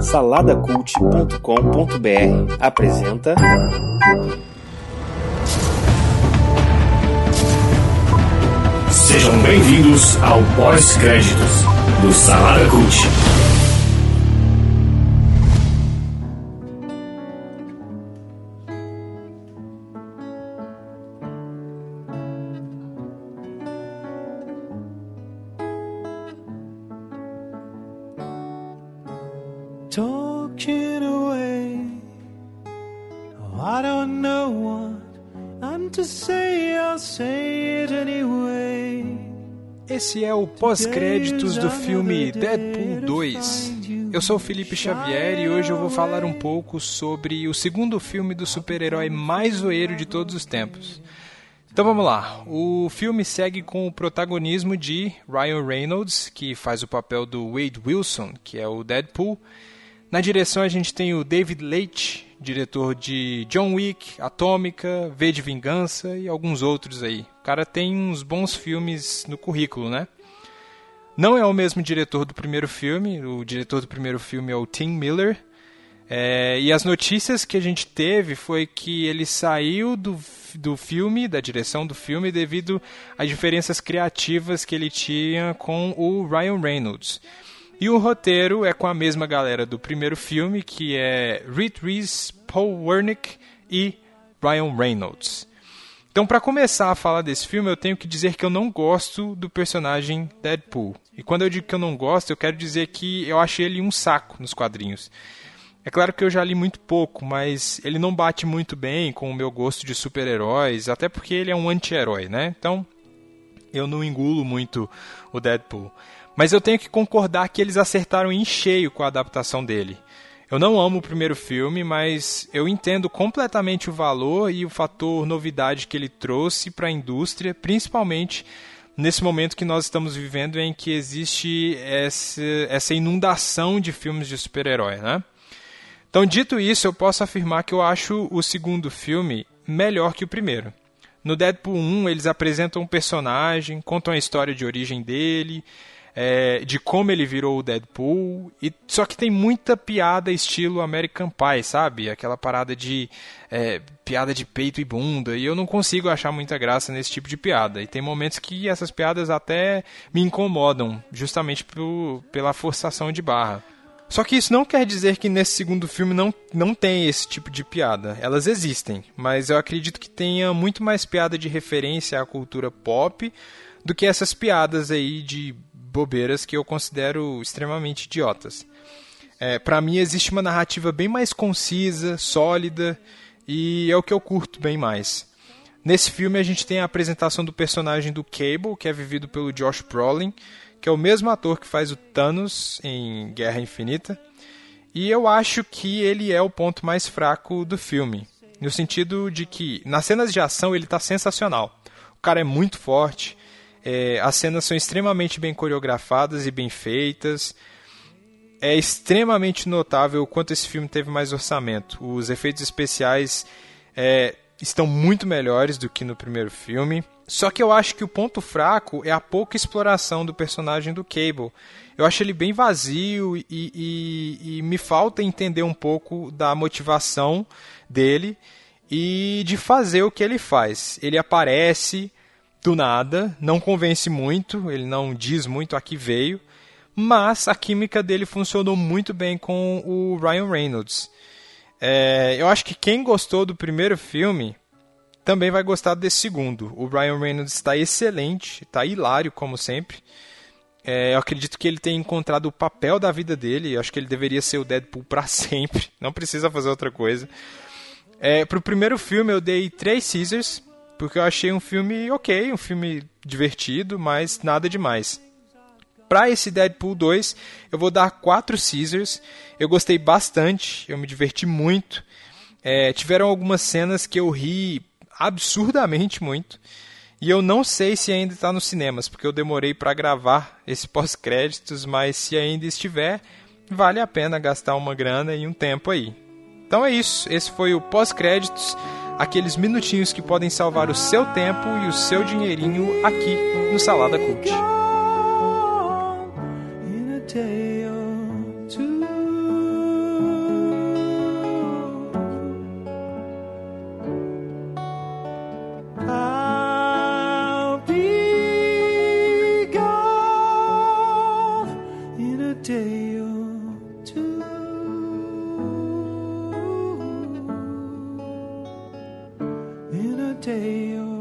Saladacult.com.br apresenta. Sejam bem-vindos ao pós-créditos do Salada Cult. Away. Oh, I don't know what I'm to say, I'll say it anyway. Esse é o pós-créditos do filme Deadpool 2. Eu sou o Felipe Xavier e hoje eu vou falar um pouco sobre o segundo filme do super-herói mais zoeiro de todos os tempos. Então vamos lá. O filme segue com o protagonismo de Ryan Reynolds, que faz o papel do Wade Wilson, que é o Deadpool. Na direção a gente tem o David Leitch, diretor de John Wick, Atômica, V de Vingança e alguns outros aí. O cara tem uns bons filmes no currículo, né? Não é o mesmo diretor do primeiro filme, o diretor do primeiro filme é o Tim Miller. É, e as notícias que a gente teve foi que ele saiu do, do filme, da direção do filme, devido às diferenças criativas que ele tinha com o Ryan Reynolds. E o roteiro é com a mesma galera do primeiro filme, que é Reed Reese, Paul Wernick e Ryan Reynolds. Então, para começar a falar desse filme, eu tenho que dizer que eu não gosto do personagem Deadpool. E quando eu digo que eu não gosto, eu quero dizer que eu achei ele um saco nos quadrinhos. É claro que eu já li muito pouco, mas ele não bate muito bem com o meu gosto de super-heróis, até porque ele é um anti-herói, né? Então, eu não engulo muito o Deadpool. Mas eu tenho que concordar que eles acertaram em cheio com a adaptação dele. Eu não amo o primeiro filme, mas eu entendo completamente o valor e o fator novidade que ele trouxe para a indústria, principalmente nesse momento que nós estamos vivendo em que existe essa, inundação de filmes de super-herói, né? Então, dito isso, eu posso afirmar que eu acho o segundo filme melhor que o primeiro. No Deadpool 1, eles apresentam um personagem, contam a história de origem dele, é, de como ele virou o Deadpool. E, só que tem muita piada estilo American Pie, sabe? Aquela parada de é, piada de peito e bunda. E eu não consigo achar muita graça nesse tipo de piada. E tem momentos que essas piadas até me incomodam, justamente por, pela forçação de barra. Só que isso não quer dizer que nesse segundo filme não, não tem esse tipo de piada. Elas existem, mas eu acredito que tenha muito mais piada de referência à cultura pop do que essas piadas aí de bobeiras que eu considero extremamente idiotas. É, para mim existe uma narrativa bem mais concisa, sólida e é o que eu curto bem mais. Nesse filme a gente tem a apresentação do personagem do Cable, que é vivido pelo Josh Brolin, que é o mesmo ator que faz o Thanos em Guerra Infinita. E eu acho que ele é o ponto mais fraco do filme, no sentido de que nas cenas de ação ele está sensacional. O cara é muito forte, é, as cenas são extremamente bem coreografadas e bem feitas. É extremamente notável o quanto esse filme teve mais orçamento. Os efeitos especiais é, estão muito melhores do que no primeiro filme. Só que eu acho que o ponto fraco é a pouca exploração do personagem do Cable. Eu acho ele bem vazio e, e, e me falta entender um pouco da motivação dele e de fazer o que ele faz. Ele aparece, do nada, não convence muito, ele não diz muito a que veio, mas a química dele funcionou muito bem com o Ryan Reynolds. É, eu acho que quem gostou do primeiro filme também vai gostar desse segundo. O Ryan Reynolds está excelente, está hilário como sempre. É, eu acredito que ele tem encontrado o papel da vida dele. Eu acho que ele deveria ser o Deadpool para sempre. Não precisa fazer outra coisa. É, pro primeiro filme eu dei três Caesars porque eu achei um filme ok, um filme divertido, mas nada demais. Para esse Deadpool 2, eu vou dar 4 Caesars. Eu gostei bastante, eu me diverti muito. É, tiveram algumas cenas que eu ri absurdamente muito. E eu não sei se ainda está nos cinemas, porque eu demorei para gravar esse pós-créditos, mas se ainda estiver, vale a pena gastar uma grana e um tempo aí. Então é isso, esse foi o pós-créditos aqueles minutinhos que podem salvar o seu tempo e o seu dinheirinho aqui no Salada Cult. day